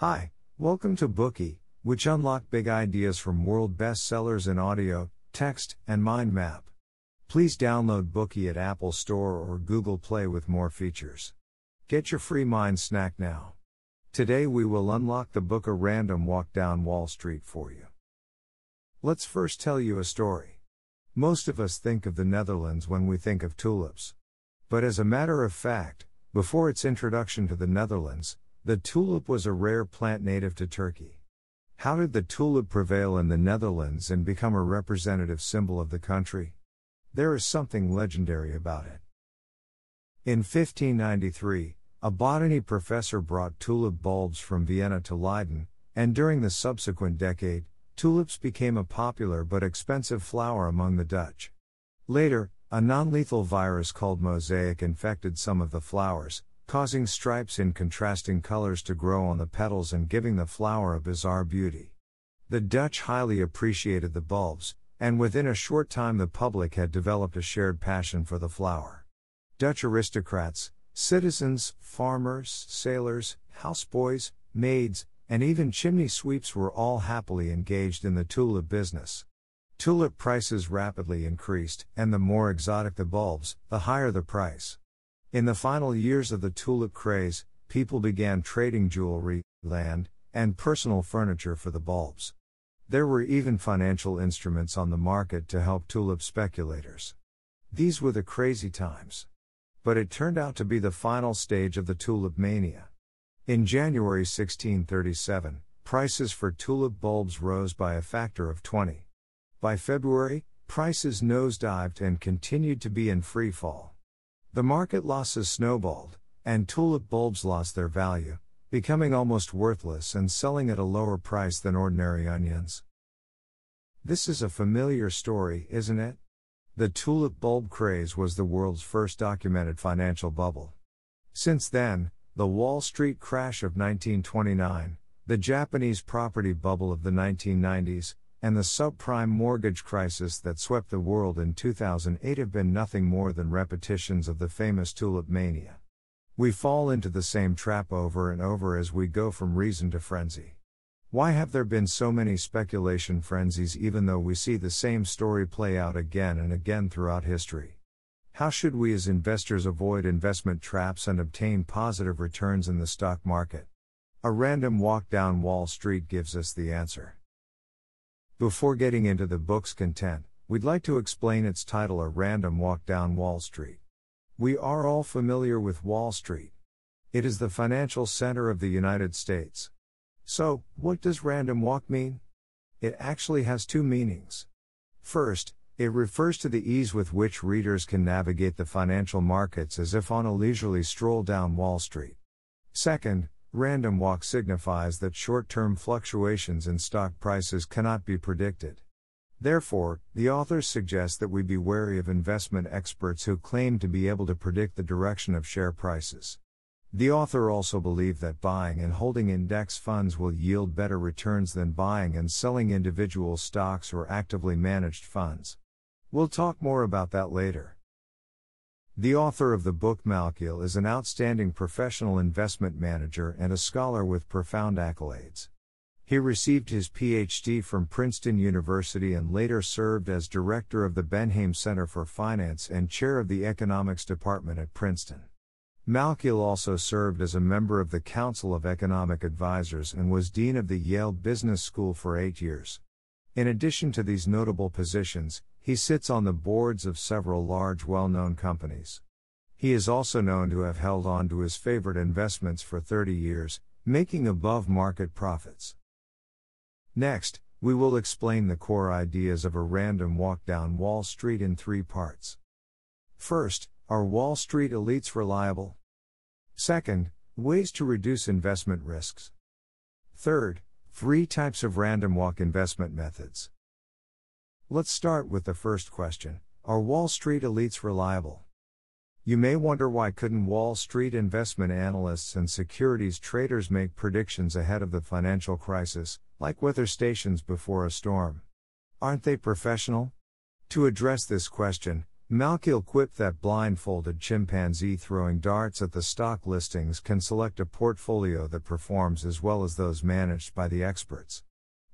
Hi, welcome to Bookey, which unlock big ideas from world bestsellers in audio, text, and mind map. Please download Bookey at Apple Store or Google Play with more features. Get your free mind snack now. Today we will unlock the book A Random Walk Down Wall Street for you. Let's first tell you a story. Most of us think of the Netherlands when we think of tulips. But as a matter of fact, before its introduction to the Netherlands, the tulip was a rare plant native to Turkey. How did the tulip prevail in the Netherlands and become a representative symbol of the country? There is something legendary about it. In 1593, a botany professor brought tulip bulbs from Vienna to Leiden, and during the subsequent decade, tulips became a popular but expensive flower among the Dutch. Later, a non lethal virus called mosaic infected some of the flowers, causing stripes in contrasting colors to grow on the petals and giving the flower a bizarre beauty. The Dutch highly appreciated the bulbs, and within a short time the public had developed a shared passion for the flower. Dutch aristocrats, citizens, farmers, sailors, houseboys, maids, and even chimney sweeps were all happily engaged in the tulip business. Tulip prices rapidly increased, and the more exotic the bulbs, the higher the price. In the final years of the tulip craze, people began trading jewelry, land, and personal furniture for the bulbs. There were even financial instruments on the market to help tulip speculators. These were the crazy times. But it turned out to be the final stage of the tulip mania. In January 1637, prices for tulip bulbs rose by a factor of 20. By February, prices nosedived and continued to be in free fall. The market losses snowballed, and tulip bulbs lost their value, becoming almost worthless and selling at a lower price than ordinary onions. This is a familiar story, isn't it? The tulip bulb craze was the world's first documented financial bubble. Since then, the Wall Street crash of 1929, the Japanese property bubble of the 1990s, and the subprime mortgage crisis that swept the world in 2008 have been nothing more than repetitions of the famous tulip mania. We fall into the same trap over and over as we go from reason to frenzy. Why have there been so many speculation frenzies even though we see the same story play out again and again throughout history? How should we as investors avoid investment traps and obtain positive returns in the stock market? A random walk down Wall Street gives us the answer. Before getting into the book's content, we'd like to explain its title A Random Walk Down Wall Street. We are all familiar with Wall Street. It is the financial center of the United States. So, what does random walk mean? It actually has two meanings. First, it refers to the ease with which readers can navigate the financial markets as if on a leisurely stroll down Wall Street. Second, Random walk signifies that short term fluctuations in stock prices cannot be predicted. Therefore, the authors suggest that we be wary of investment experts who claim to be able to predict the direction of share prices. The author also believed that buying and holding index funds will yield better returns than buying and selling individual stocks or actively managed funds. We'll talk more about that later. The author of the book Malkiel is an outstanding professional investment manager and a scholar with profound accolades. He received his PhD from Princeton University and later served as director of the Bendheim Center for Finance and chair of the economics department at Princeton. Malkiel also served as a member of the Council of Economic Advisers and was dean of the Yale Business School for eight years. In addition to these notable positions, he sits on the boards of several large well known companies. He is also known to have held on to his favorite investments for 30 years, making above market profits. Next, we will explain the core ideas of a random walk down Wall Street in three parts. First, are Wall Street elites reliable? Second, ways to reduce investment risks. Third, three types of random walk investment methods. Let's start with the first question Are Wall Street elites reliable? You may wonder why couldn't Wall Street investment analysts and securities traders make predictions ahead of the financial crisis, like weather stations before a storm? Aren't they professional? To address this question, Malkiel quipped that blindfolded chimpanzee throwing darts at the stock listings can select a portfolio that performs as well as those managed by the experts.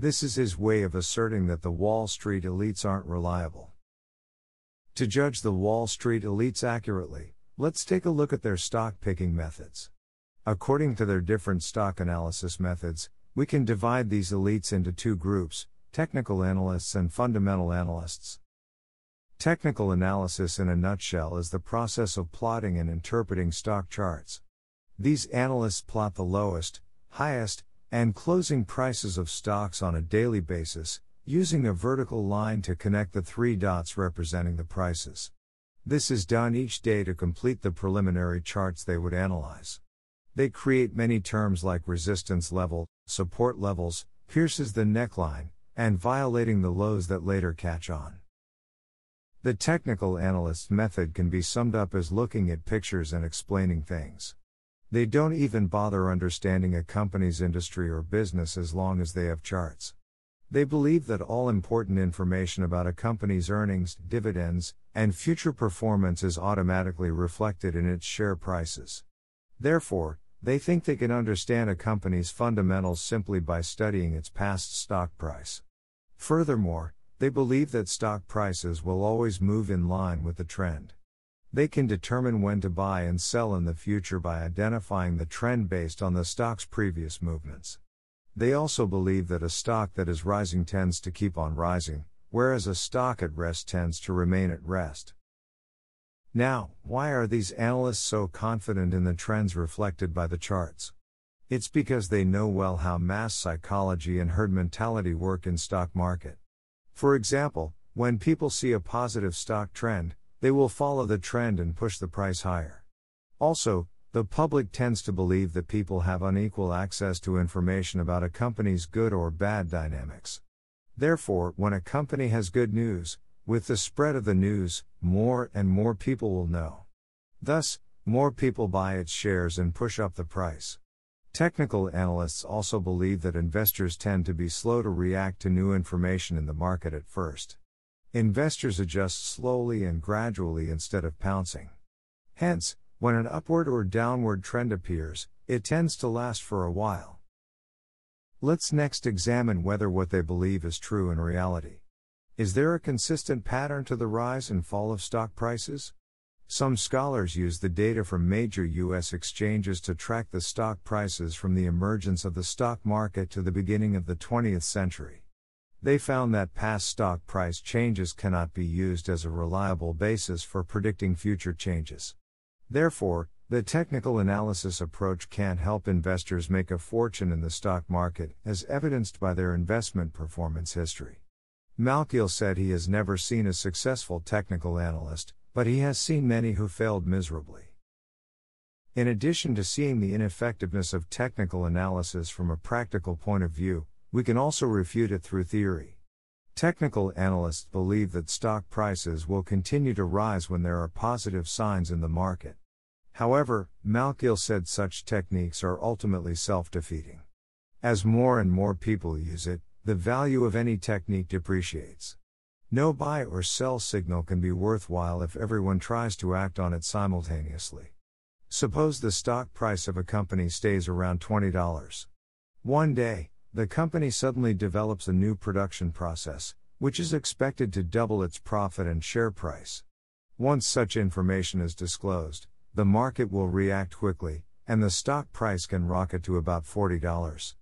This is his way of asserting that the Wall Street elites aren't reliable. To judge the Wall Street elites accurately, let's take a look at their stock picking methods. According to their different stock analysis methods, we can divide these elites into two groups technical analysts and fundamental analysts. Technical analysis in a nutshell is the process of plotting and interpreting stock charts. These analysts plot the lowest, highest, and closing prices of stocks on a daily basis, using a vertical line to connect the three dots representing the prices. This is done each day to complete the preliminary charts they would analyze. They create many terms like resistance level, support levels, pierces the neckline, and violating the lows that later catch on. The technical analyst's method can be summed up as looking at pictures and explaining things. They don't even bother understanding a company's industry or business as long as they have charts. They believe that all important information about a company's earnings, dividends, and future performance is automatically reflected in its share prices. Therefore, they think they can understand a company's fundamentals simply by studying its past stock price. Furthermore, they believe that stock prices will always move in line with the trend. They can determine when to buy and sell in the future by identifying the trend based on the stock's previous movements. They also believe that a stock that is rising tends to keep on rising, whereas a stock at rest tends to remain at rest. Now, why are these analysts so confident in the trends reflected by the charts? It's because they know well how mass psychology and herd mentality work in stock market. For example, when people see a positive stock trend, they will follow the trend and push the price higher. Also, the public tends to believe that people have unequal access to information about a company's good or bad dynamics. Therefore, when a company has good news, with the spread of the news, more and more people will know. Thus, more people buy its shares and push up the price. Technical analysts also believe that investors tend to be slow to react to new information in the market at first. Investors adjust slowly and gradually instead of pouncing. Hence, when an upward or downward trend appears, it tends to last for a while. Let's next examine whether what they believe is true in reality. Is there a consistent pattern to the rise and fall of stock prices? Some scholars use the data from major U.S. exchanges to track the stock prices from the emergence of the stock market to the beginning of the 20th century. They found that past stock price changes cannot be used as a reliable basis for predicting future changes. Therefore, the technical analysis approach can't help investors make a fortune in the stock market, as evidenced by their investment performance history. Malkiel said he has never seen a successful technical analyst, but he has seen many who failed miserably. In addition to seeing the ineffectiveness of technical analysis from a practical point of view, we can also refute it through theory. Technical analysts believe that stock prices will continue to rise when there are positive signs in the market. However, Malkiel said such techniques are ultimately self defeating. As more and more people use it, the value of any technique depreciates. No buy or sell signal can be worthwhile if everyone tries to act on it simultaneously. Suppose the stock price of a company stays around $20. One day, the company suddenly develops a new production process, which is expected to double its profit and share price. Once such information is disclosed, the market will react quickly, and the stock price can rocket to about $40.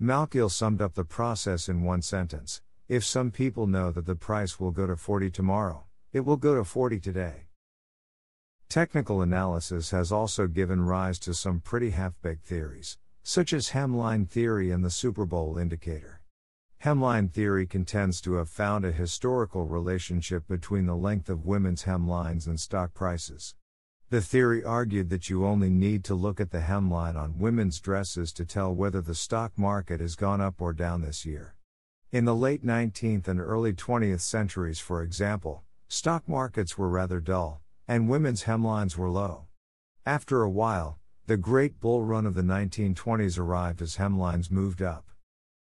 Malkiel summed up the process in one sentence if some people know that the price will go to 40 tomorrow, it will go to 40 today. Technical analysis has also given rise to some pretty half baked theories, such as hemline theory and the Super Bowl indicator. Hemline theory contends to have found a historical relationship between the length of women's hemlines and stock prices. The theory argued that you only need to look at the hemline on women's dresses to tell whether the stock market has gone up or down this year. In the late 19th and early 20th centuries, for example, stock markets were rather dull, and women's hemlines were low. After a while, the great bull run of the 1920s arrived as hemlines moved up.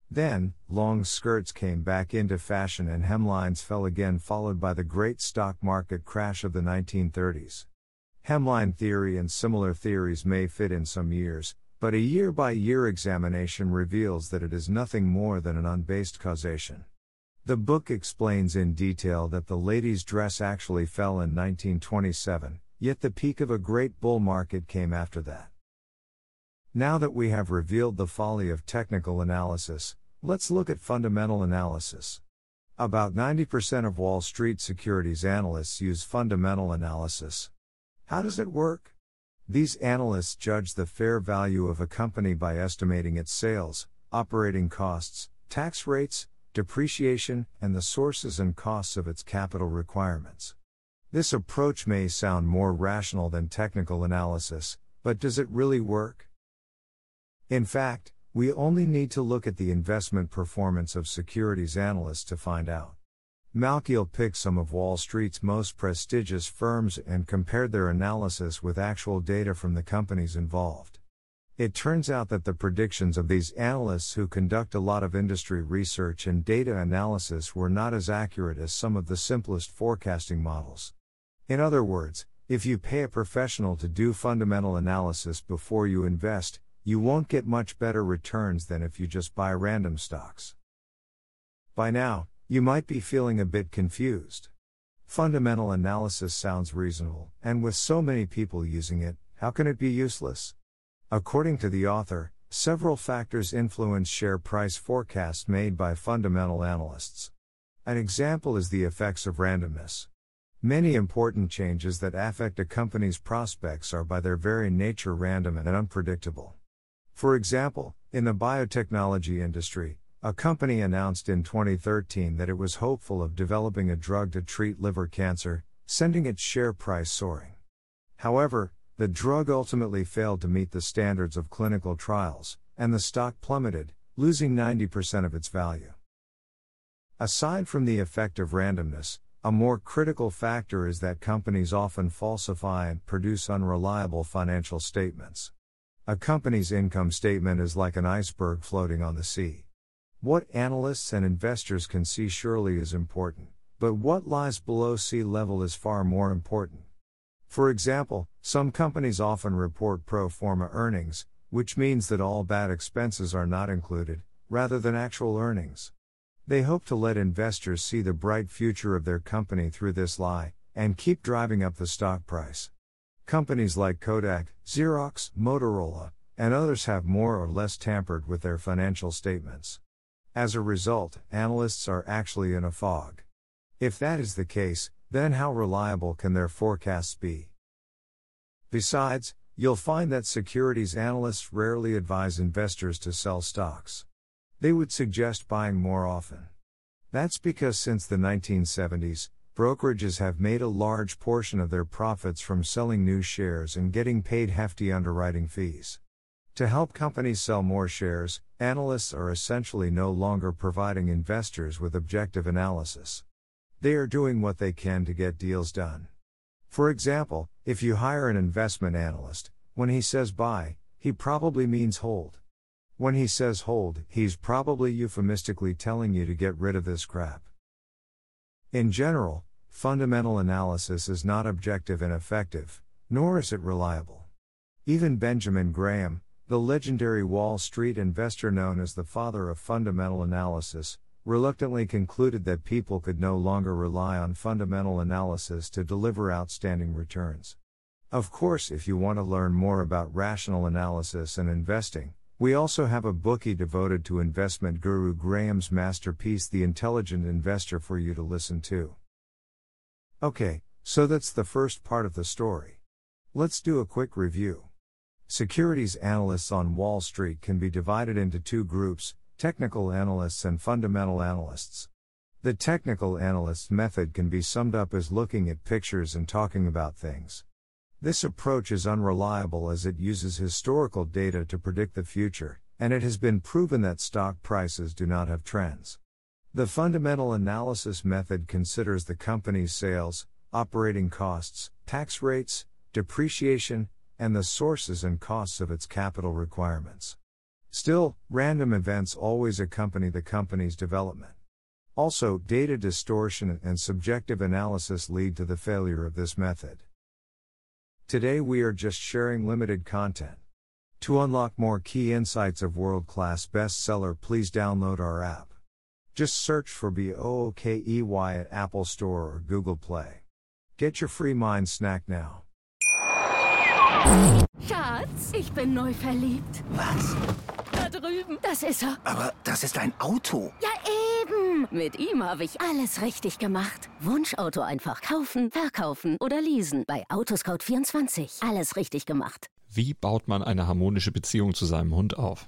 Then, long skirts came back into fashion and hemlines fell again, followed by the great stock market crash of the 1930s. Hemline theory and similar theories may fit in some years, but a year by year examination reveals that it is nothing more than an unbased causation. The book explains in detail that the ladies' dress actually fell in 1927, yet the peak of a great bull market came after that. Now that we have revealed the folly of technical analysis, let's look at fundamental analysis. About 90% of Wall Street securities analysts use fundamental analysis. How does it work? These analysts judge the fair value of a company by estimating its sales, operating costs, tax rates, depreciation, and the sources and costs of its capital requirements. This approach may sound more rational than technical analysis, but does it really work? In fact, we only need to look at the investment performance of securities analysts to find out. Malkiel picked some of Wall Street's most prestigious firms and compared their analysis with actual data from the companies involved. It turns out that the predictions of these analysts who conduct a lot of industry research and data analysis were not as accurate as some of the simplest forecasting models. In other words, if you pay a professional to do fundamental analysis before you invest, you won't get much better returns than if you just buy random stocks. By now, you might be feeling a bit confused. Fundamental analysis sounds reasonable, and with so many people using it, how can it be useless? According to the author, several factors influence share price forecasts made by fundamental analysts. An example is the effects of randomness. Many important changes that affect a company's prospects are by their very nature random and unpredictable. For example, in the biotechnology industry, a company announced in 2013 that it was hopeful of developing a drug to treat liver cancer, sending its share price soaring. However, the drug ultimately failed to meet the standards of clinical trials, and the stock plummeted, losing 90% of its value. Aside from the effect of randomness, a more critical factor is that companies often falsify and produce unreliable financial statements. A company's income statement is like an iceberg floating on the sea. What analysts and investors can see surely is important, but what lies below sea level is far more important. For example, some companies often report pro forma earnings, which means that all bad expenses are not included, rather than actual earnings. They hope to let investors see the bright future of their company through this lie, and keep driving up the stock price. Companies like Kodak, Xerox, Motorola, and others have more or less tampered with their financial statements. As a result, analysts are actually in a fog. If that is the case, then how reliable can their forecasts be? Besides, you'll find that securities analysts rarely advise investors to sell stocks. They would suggest buying more often. That's because since the 1970s, brokerages have made a large portion of their profits from selling new shares and getting paid hefty underwriting fees. To help companies sell more shares, analysts are essentially no longer providing investors with objective analysis. They are doing what they can to get deals done. For example, if you hire an investment analyst, when he says buy, he probably means hold. When he says hold, he's probably euphemistically telling you to get rid of this crap. In general, fundamental analysis is not objective and effective, nor is it reliable. Even Benjamin Graham, the legendary Wall Street investor known as the father of fundamental analysis, reluctantly concluded that people could no longer rely on fundamental analysis to deliver outstanding returns. Of course, if you want to learn more about rational analysis and investing, we also have a Bookey devoted to investment guru Graham's masterpiece, The Intelligent Investor, for you to listen to. Okay, so that's the first part of the story. Let's do a quick review. Securities analysts on Wall Street can be divided into two groups technical analysts and fundamental analysts. The technical analyst method can be summed up as looking at pictures and talking about things. This approach is unreliable as it uses historical data to predict the future, and it has been proven that stock prices do not have trends. The fundamental analysis method considers the company's sales, operating costs, tax rates, depreciation, and the sources and costs of its capital requirements. Still, random events always accompany the company's development. Also, data distortion and subjective analysis lead to the failure of this method. Today we are just sharing limited content. To unlock more key insights of world class bestseller, please download our app. Just search for BOOKEY at Apple Store or Google Play. Get your free mind snack now. Schatz, ich bin neu verliebt. Was? Da drüben. Das ist er. Aber das ist ein Auto. Ja, eben. Mit ihm habe ich alles richtig gemacht. Wunschauto einfach kaufen, verkaufen oder leasen. Bei Autoscout24. Alles richtig gemacht. Wie baut man eine harmonische Beziehung zu seinem Hund auf?